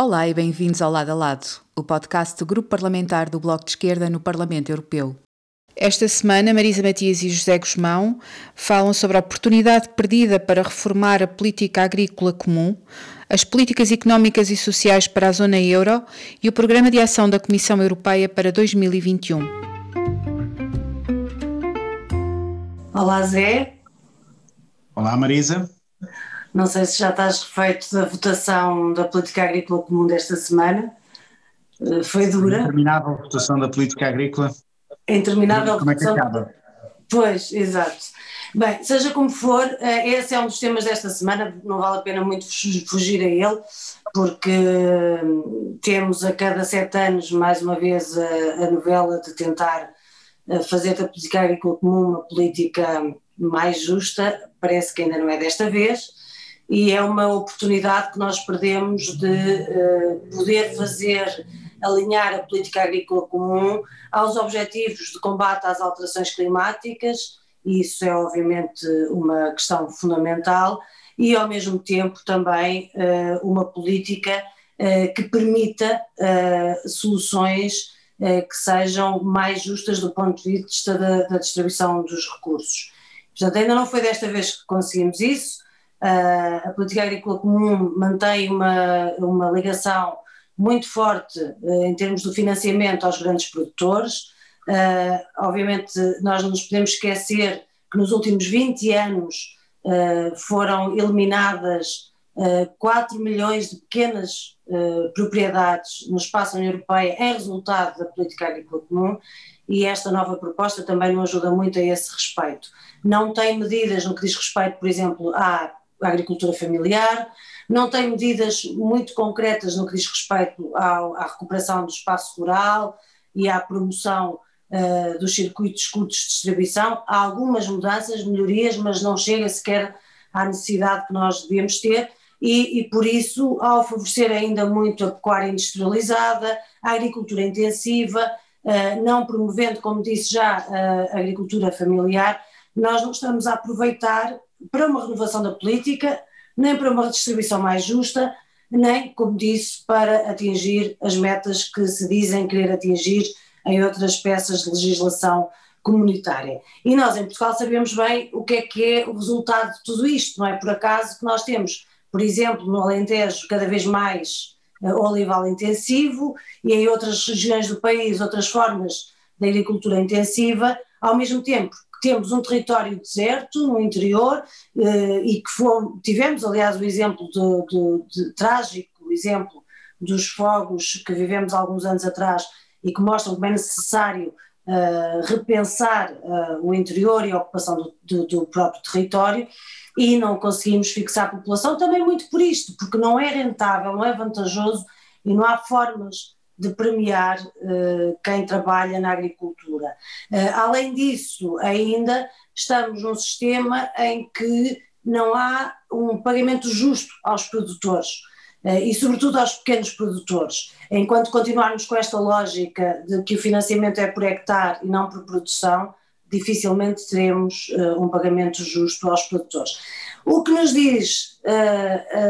Olá e bem-vindos ao Lado a Lado, o podcast do Grupo Parlamentar do Bloco de Esquerda no Parlamento Europeu. Esta semana, Marisa Matias e José Guzmão falam sobre a oportunidade perdida para reformar a política agrícola comum, as políticas económicas e sociais para a zona euro e o programa de ação da Comissão Europeia para 2021. Olá, Zé. Olá, Marisa. Não sei se já estás refeito da votação da política agrícola comum desta semana. Eh, foi dura. Interminável votação da política agrícola. Interminável Como é que acaba? Pois, exato. Bem, seja como for, eh, esse é um dos temas desta semana, não vale a pena muito fu- fugir a ele, porque hum, temos a cada sete anos, mais uma vez, a, a novela de tentar eh, fazer da política agrícola comum uma política mais justa, parece que ainda não é desta vez, e é uma oportunidade que nós perdemos de eh, poder fazer, alinhar a política agrícola comum aos objetivos de combate às alterações climáticas, e isso é obviamente uma questão fundamental, e ao mesmo tempo também eh, uma política eh, que permita soluções que sejam mais justas do ponto de vista da, da distribuição dos recursos. Portanto, ainda não foi desta vez que conseguimos isso. Ah, a política agrícola comum mantém uma, uma ligação muito forte eh, em termos do financiamento aos grandes produtores. Ah, obviamente, nós não nos podemos esquecer que nos últimos 20 anos ah, foram eliminadas ah, 4 milhões de pequenas ah, propriedades no espaço da União Europeia em resultado da política agrícola comum e esta nova proposta também não ajuda muito a esse respeito. Não tem medidas no que diz respeito, por exemplo, à agricultura familiar, não tem medidas muito concretas no que diz respeito ao- à recuperação do espaço rural e à promoção eh, dos circuitos curtos de distribuição. Há algumas mudanças, melhorias, mas não chega sequer à necessidade que nós devíamos ter. E, e por isso, ao favorecer ainda muito a pecuária industrializada, a agricultura intensiva, eh, não promovendo, como disse já, a agricultura familiar, nós não estamos a aproveitar para uma renovação da política, nem para uma redistribuição mais justa, nem, como disse, para atingir as metas que se dizem querer atingir em outras peças de legislação comunitária. E nós em Portugal sabemos bem o que é que é o resultado de tudo isto, não é por acaso que nós temos, por exemplo, no Alentejo, cada vez mais eh, olival intensivo e em outras regiões do país outras formas de agricultura intensiva, ao mesmo tempo que temos um território deserto no interior eh, e que fomos, tivemos aliás o exemplo do, do- de, trágico exemplo dos fogos que vivemos alguns anos atrás e que mostram como é necessário eh, repensar eh, o interior e a ocupação do, do- do próprio território e não conseguimos fixar a população. Também muito por isto, porque não é rentável, não é vantajoso e não há formas de premiar eh, quem trabalha na agricultura. Eh, além disso, ainda estamos num sistema em que não há um pagamento justo aos produtores eh, e, sobretudo, aos pequenos produtores. Enquanto continuarmos com esta lógica de que o financiamento é por hectare e não por produção, dificilmente teremos um pagamento justo aos produtores. O que nos diz,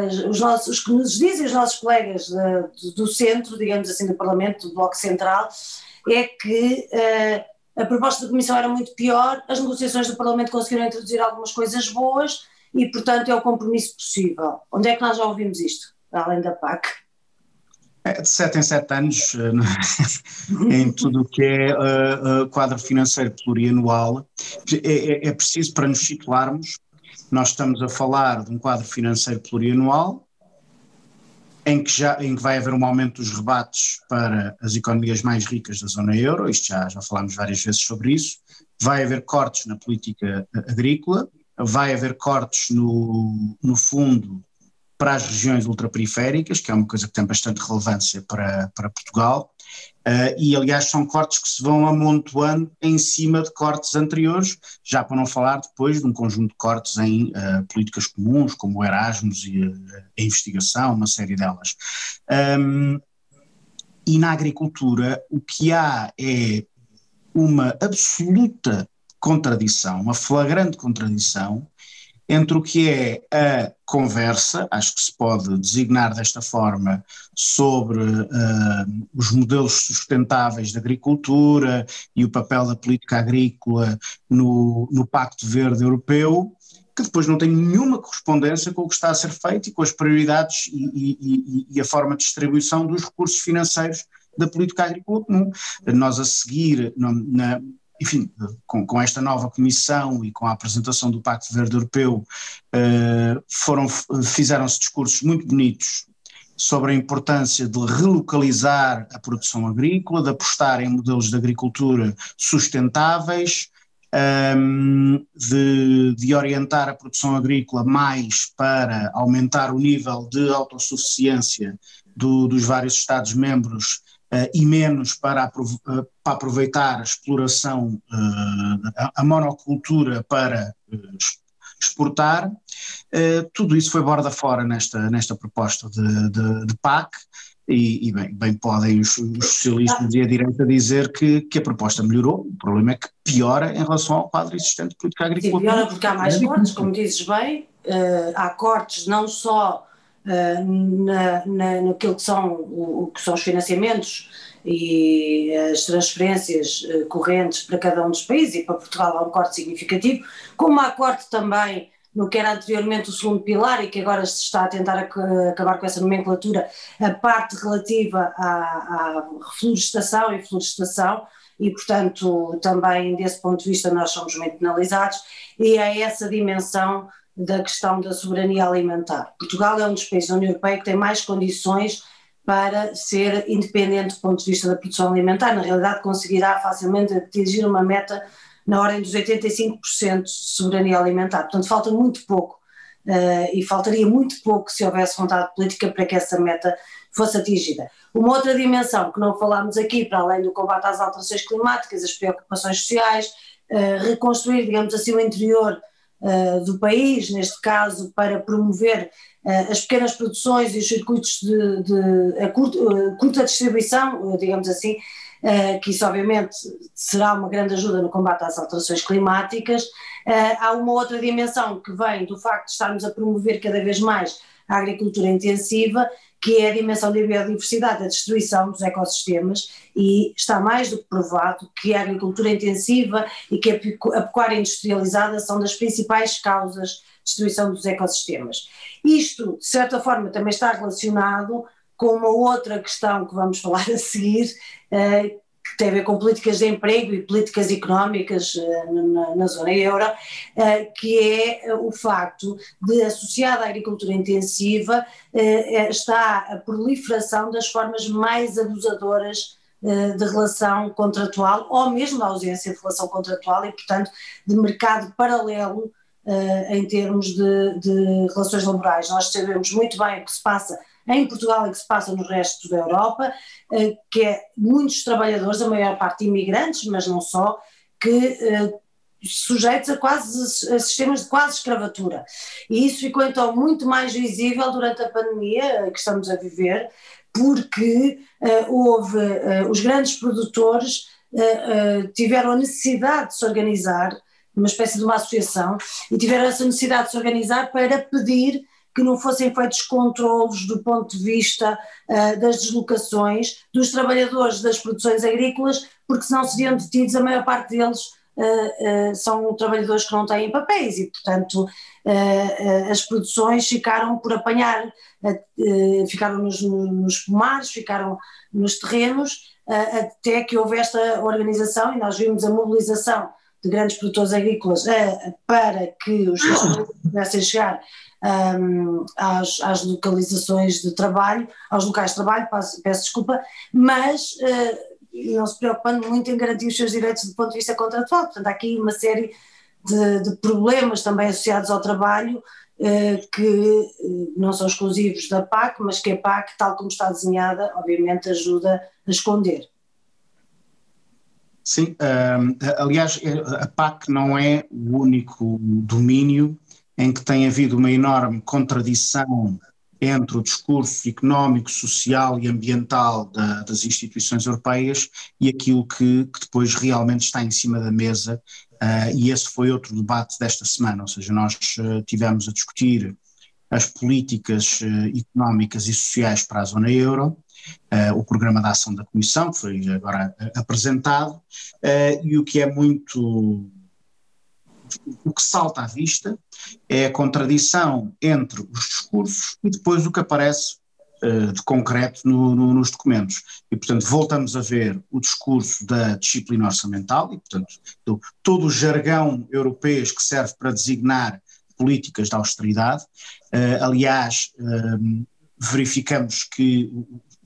as- os, nossos, os que nos dizem os nossos colegas eh, do, centro, digamos assim, do Parlamento, do Bloco Central, é que eh, a proposta da Comissão era muito pior, as negociações do Parlamento conseguiram introduzir algumas coisas boas e, portanto, é o compromisso possível. Onde é que nós já ouvimos isto, além da PAC? É, de 7 em 7 anos, no- em tudo o que é eh, quadro financeiro plurianual, é, é- é preciso para nos situarmos, nós estamos a falar de um quadro financeiro plurianual em que, já, em que vai haver um aumento dos rebates para as economias mais ricas da zona euro, isto já, já falámos várias vezes sobre isso, vai haver cortes na política eh, agrícola, vai haver cortes no, no fundo para as regiões ultraperiféricas, que é uma coisa que tem bastante relevância para, para Portugal, eh, e aliás são cortes que se vão amontoando em cima de cortes anteriores, já para não falar depois de um conjunto de cortes em eh, políticas comuns, como o Erasmus e eh, a investigação, uma série delas. Um, e na agricultura o que há é uma absoluta contradição, uma flagrante contradição entre o que é a conversa, acho que se pode designar desta forma, sobre uh, os modelos sustentáveis de agricultura e o papel da política agrícola no, no Pacto Verde Europeu, que depois não tem nenhuma correspondência com o que está a ser feito e com as prioridades e, e, e a forma de distribuição dos recursos financeiros da política agrícola comum. Nós a seguir, na, enfim, com, com, esta nova comissão e com a apresentação do Pacto Verde Europeu, uh, foram, fizeram-se discursos muito bonitos sobre a importância de relocalizar a produção agrícola, de apostar em modelos de agricultura sustentáveis, ehm, de, de, orientar a produção agrícola mais para aumentar o nível de autossuficiência do, dos vários Estados-membros uh, e menos para, uh, para, aproveitar a exploração, uh, a, a, monocultura para exportar. tudo isso foi borda fora nesta, nesta proposta de, de, de PAC. E, e, bem, bem podem os, os, socialistas e a direita dizer que, que a proposta melhorou, o problema é que piora em relação ao quadro existente de política agrícola. Sim, piora porque há mais cortes, como dizes bem, há cortes não só uh, na, na, naquilo que são, o, que são os financiamentos e as transferências uh, correntes para cada um dos países, e para Portugal há um corte significativo, como há corte também no que era anteriormente o segundo pilar e que agora se está a tentar acabar com essa nomenclatura, a parte relativa à, à reflorestação e florestação, e portanto também desse ponto de vista nós somos muito penalizados, e é essa dimensão da questão da soberania alimentar. Portugal é um dos países da União Europeia que tem mais condições para ser independente do ponto de vista da produção alimentar. Na realidade, conseguirá facilmente atingir uma meta na ordem dos 85% de soberania alimentar. Portanto, falta muito pouco uh, e faltaria muito pouco se houvesse vontade política para que essa meta fosse atingida. Uma outra dimensão que não falámos aqui, para além do combate às alterações climáticas, as preocupações sociais, uh, reconstruir, digamos assim, o interior uh, do país, neste caso para promover uh, as pequenas produções e os circuitos de, de a curta, uh, curta distribuição, digamos assim, que isso obviamente será uma grande ajuda no combate às alterações climáticas. há uma outra dimensão que vem do facto de estarmos a promover cada vez mais a agricultura intensiva que é a dimensão da biodiversidade, a destruição dos ecossistemas, e está mais do que provado que a agricultura intensiva e que a pecuária industrializada são das principais causas de destruição dos ecossistemas. Isto, de certa forma, também está relacionado com uma outra questão que vamos falar a seguir, eh, tem a ver com políticas de emprego e políticas económicas uh, na, na, zona euro, uh, que é uh, o facto de, associada à agricultura intensiva, está a proliferação das formas mais abusadoras de relação contratual, ou mesmo a ausência de relação contratual e, portanto, de mercado paralelo em termos de, de relações laborais. Nós sabemos muito bem o que se passa em Portugal e que se passa no resto da Europa, eh, que é muitos trabalhadores, a maior parte imigrantes, mas não só, que eh, sujeitos a quase a sistemas de quase escravatura. E isso ficou então muito mais visível durante a pandemia que estamos a viver, porque houve os grandes produtores tiveram a necessidade de se organizar, uma espécie de uma associação, e tiveram essa necessidade de se organizar para pedir que não fossem feitos controlos do ponto de vista uh, das deslocações dos trabalhadores das produções agrícolas, porque senão seriam detidos, a maior parte deles uh, uh, são trabalhadores que não têm papéis e, portanto, as produções ficaram por apanhar, ficaram nos, nos pomares, ficaram nos terrenos, até que houve esta organização e nós vimos a mobilização de grandes produtores agrícolas para que os pudessem chegar um, às, às, localizações de trabalho, aos locais de trabalho, peço, peço desculpa, mas uh, não se preocupando muito em garantir os seus direitos do ponto de vista contratual. Portanto, há aqui uma série de, de problemas também associados ao trabalho uh, que uh, não são exclusivos da PAC, mas que a PAC, tal como está desenhada, obviamente ajuda a esconder. Sim, aliás, a PAC não é o único domínio em que tem havido uma enorme contradição entre o discurso económico, social e ambiental da, das instituições europeias e aquilo que, que, depois realmente está em cima da mesa, uh, e esse foi outro debate desta semana, ou seja, nós uh, tivemos a discutir as políticas uh, económicas e sociais para a zona euro, o programa de ação da Comissão, que foi agora apresentado, e o que é muito o que salta à vista é a contradição entre os discursos e depois o que aparece uh, de concreto no, no, nos documentos. E, portanto, voltamos a ver o discurso da disciplina orçamental e, portanto, do, todo o jargão europeu que serve para designar políticas de austeridade. Uh, aliás, uh, verificamos que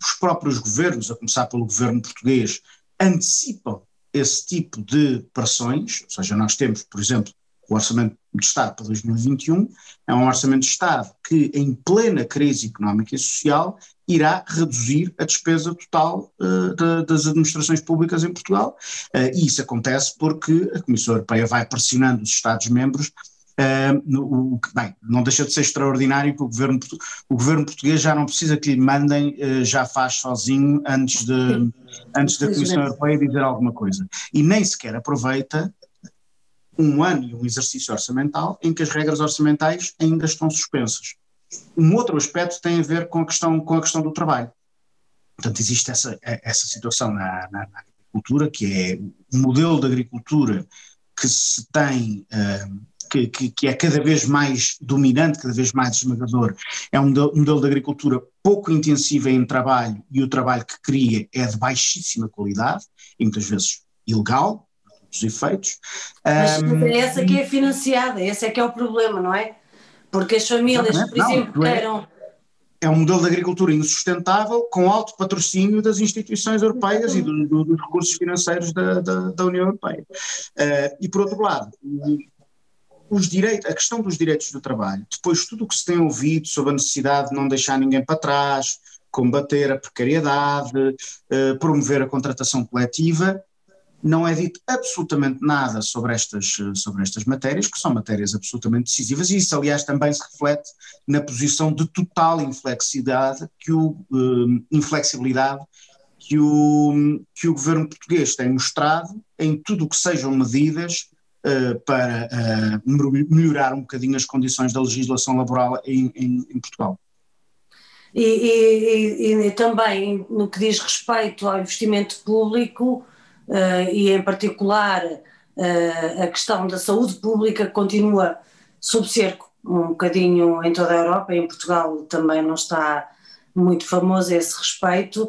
os próprios governos, a começar pelo governo português, antecipam esse tipo de pressões, ou seja, nós temos, por exemplo, o Orçamento de Estado para 2021, é um Orçamento de Estado que, em plena crise económica e social, irá reduzir a despesa total uh, de, das administrações públicas em Portugal. Uh, e isso acontece porque a Comissão Europeia vai pressionando os Estados-membros Uh, o, bem, não deixa de ser extraordinário que o governo, o governo português já não precisa que lhe mandem, uh, já faz sozinho antes, de, antes da Comissão Europeia dizer alguma coisa. E nem sequer aproveita um ano e um exercício orçamental em que as regras orçamentais ainda estão suspensas. Um outro aspecto tem a ver com a questão, com a questão do trabalho. Portanto, existe essa, essa situação na, na, na agricultura, que é o modelo de agricultura que se tem. Uh, que, que, que, é cada vez mais dominante, cada vez mais esmagador, é um modelo, um modelo de agricultura pouco intensiva em trabalho e o trabalho que cria é de baixíssima qualidade e muitas vezes ilegal, os efeitos. Mas um, é essa que é financiada, esse é que é o problema, não é? Porque as famílias, por exemplo, é, eram. É um modelo de agricultura insustentável com alto patrocínio das instituições europeias e do, do, dos recursos financeiros da, da, da União Europeia. Uh, e por outro lado, os direitos, a questão dos direitos do trabalho, depois tudo o que se tem ouvido sobre a necessidade de não deixar ninguém para trás, combater a precariedade, uh, promover a contratação coletiva, não é dito absolutamente nada sobre estas, sobre estas matérias, que são matérias absolutamente decisivas, e isso, aliás, também se reflete na posição de total inflexibilidade que o, uh, inflexibilidade que o, que o governo português tem mostrado em tudo o que sejam medidas uh, para uh, melhorar um bocadinho as condições da legislação laboral em, em, em Portugal. E, e, e, também no que diz respeito ao investimento público uh, e em particular a questão da saúde pública continua sob cerco um bocadinho em toda a Europa, em Portugal também não está muito famoso a esse respeito.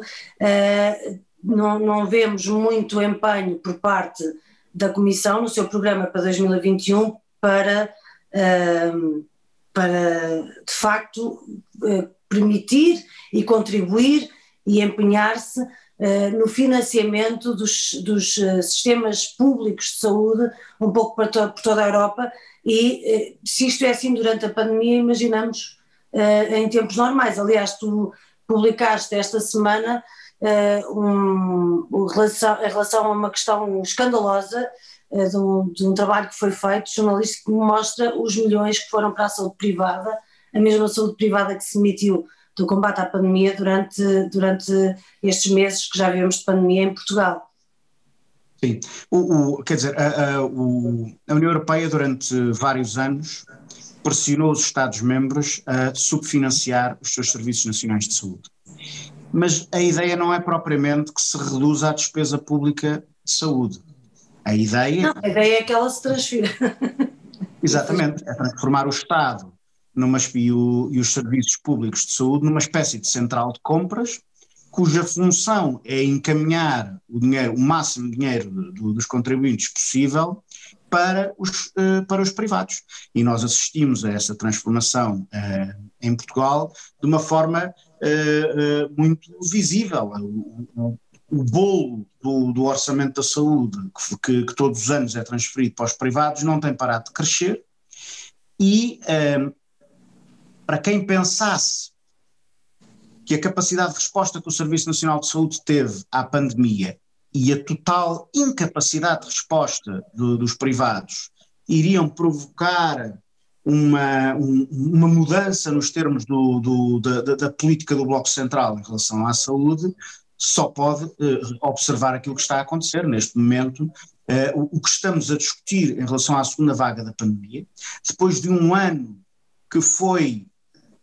não, não vemos muito empenho por parte da Comissão no seu programa para 2021 para, uh, para de facto, uh, permitir e contribuir e empenhar-se uh, no financiamento dos, dos eh, sistemas públicos de saúde, um pouco por toda a Europa, e se isto é assim durante a pandemia, imaginamos em tempos normais. Aliás, tu publicaste esta semana um, um, relação, em relação a uma questão escandalosa uh, de, um, de, um, trabalho que foi feito, jornalístico, que mostra os milhões que foram para a saúde privada, a mesma saúde privada que se emitiu do combate à pandemia durante, durante estes meses que já vivemos de pandemia em Portugal. Sim, o, o, quer dizer, a, a, o, a União Europeia durante vários anos pressionou os Estados-membros a subfinanciar os seus serviços nacionais de saúde mas a ideia não é propriamente que se reduza a despesa pública de saúde. A ideia. Não, a ideia é que ela se transfira. Exatamente, é transformar o Estado numa, e, o, e os serviços públicos de saúde numa espécie de central de compras, cuja função é encaminhar o dinheiro, o máximo de dinheiro do, dos contribuintes possível para os, uh, para os privados. E nós assistimos a essa transformação uh, em Portugal de uma forma uh, muito visível. O, o bolo do, do, orçamento da saúde, que, que, todos os anos é transferido para os privados, não tem parado de crescer. E para quem pensasse que a capacidade de resposta que o Serviço Nacional de Saúde teve à pandemia e a total incapacidade de resposta do, dos privados iriam provocar uma, um, uma mudança nos termos do, do, da, da, política do Bloco Central em relação à saúde, só pode uh, observar aquilo que está a acontecer neste momento. Uh, o, o, que estamos a discutir em relação à segunda vaga da pandemia, depois de um ano que foi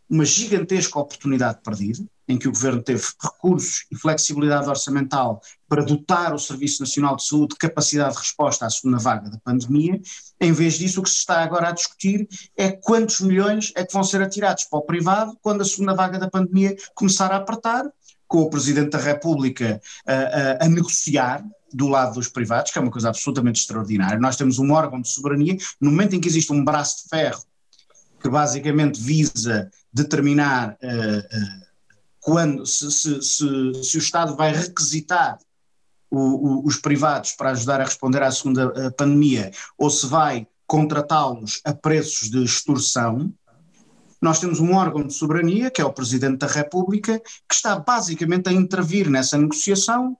uma gigantesca oportunidade perdida, em que o governo teve recursos e flexibilidade orçamental para dotar o Serviço Nacional de Saúde de capacidade de resposta à segunda vaga da pandemia. Em vez disso, o que se está agora a discutir é quantos milhões é que vão ser atirados para o privado quando a segunda vaga da pandemia começar a apertar, com o Presidente da República a, a, a negociar do lado dos privados, que é uma coisa absolutamente extraordinária. Nós temos um órgão de soberania, no momento em que existe um braço de ferro que basicamente visa determinar uh, uh, quando, se, se, se, se, o Estado vai requisitar o, o, os privados para ajudar a responder à segunda uh, pandemia ou se vai contratá-los a preços de extorsão, nós temos um órgão de soberania, que é o Presidente da República, que está basicamente a intervir nessa negociação,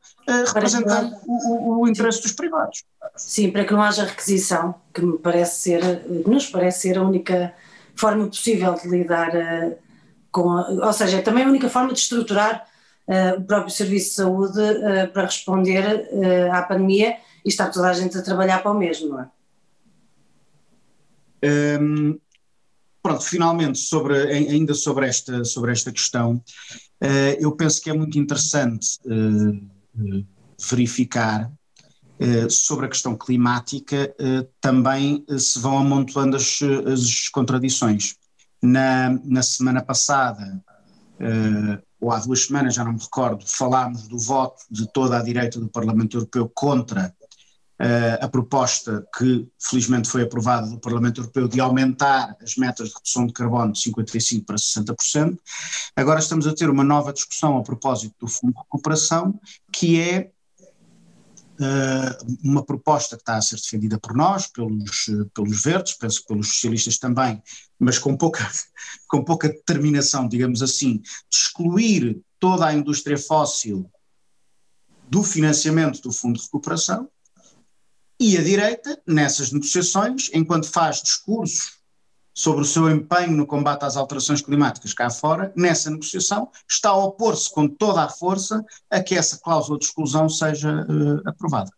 representando o, o, interesse dos privados. Sim, para que não haja requisição, que me parece ser, nos parece ser a única forma possível de lidar uh, com, a, ou seja, é também a única forma de estruturar uh, o próprio Serviço de Saúde uh, para responder à pandemia e está toda a gente a trabalhar para o mesmo, não é? Um, pronto, finalmente, sobre, ainda sobre esta, sobre esta questão, eu penso que é muito interessante verificar sobre a questão climática também se vão amontoando as, as contradições. Na, na semana passada, ou há duas semanas, já não me recordo, falámos do voto de toda a direita do Parlamento Europeu contra a proposta que felizmente foi aprovada do Parlamento Europeu de aumentar as metas de redução de carbono de 55% para 60%. Agora estamos a ter uma nova discussão a propósito do Fundo de Recuperação, que é uh, uma proposta que está a ser defendida por nós, pelos, pelos verdes, penso que pelos socialistas também, mas com pouca, com pouca determinação, digamos assim, de excluir toda a indústria fóssil do financiamento do Fundo de Recuperação, e a direita, nessas negociações, enquanto faz discursos sobre o seu empenho no combate às alterações climáticas cá fora, nessa negociação, está a opor-se com toda a força a que essa cláusula de exclusão seja uh, aprovada.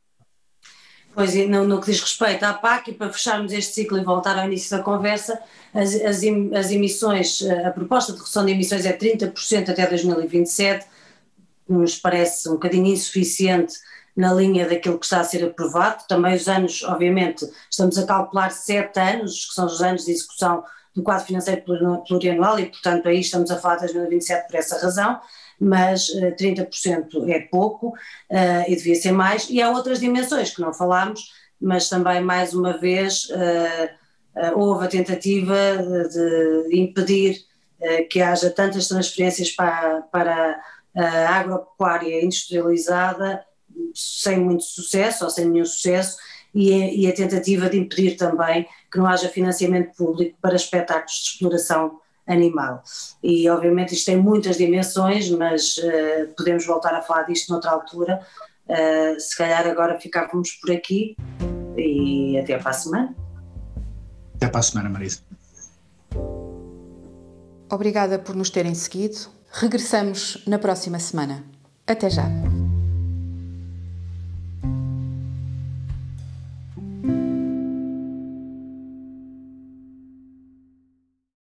Pois, no, no, que diz respeito à PAC, e para fecharmos este ciclo e voltar ao início da conversa, as, as, as emissões, eh, a proposta de redução de emissões é 30% até 2027, nos parece um bocadinho insuficiente na linha daquilo que está a ser aprovado. Também os anos, obviamente, estamos a calcular sete anos, que são os anos de execução do quadro financeiro plurianual e, portanto, aí estamos a falar de 2027 por essa razão, mas uh, eh, 30% é pouco uh, e devia ser mais. E há outras dimensões que não falámos, mas também, mais uma vez, uh, houve a tentativa de impedir que haja tantas transferências para, para a agropecuária industrializada sem muito sucesso ou sem nenhum sucesso, e, e, a tentativa de impedir também que não haja financiamento público para espetáculos de exploração animal. E obviamente isto tem muitas dimensões, mas uh, podemos voltar a falar disto noutra altura. Uh, se calhar agora ficávamos por aqui e até para a semana. Até para a semana, Marisa. Obrigada por nos terem seguido. Regressamos na próxima semana. Até já.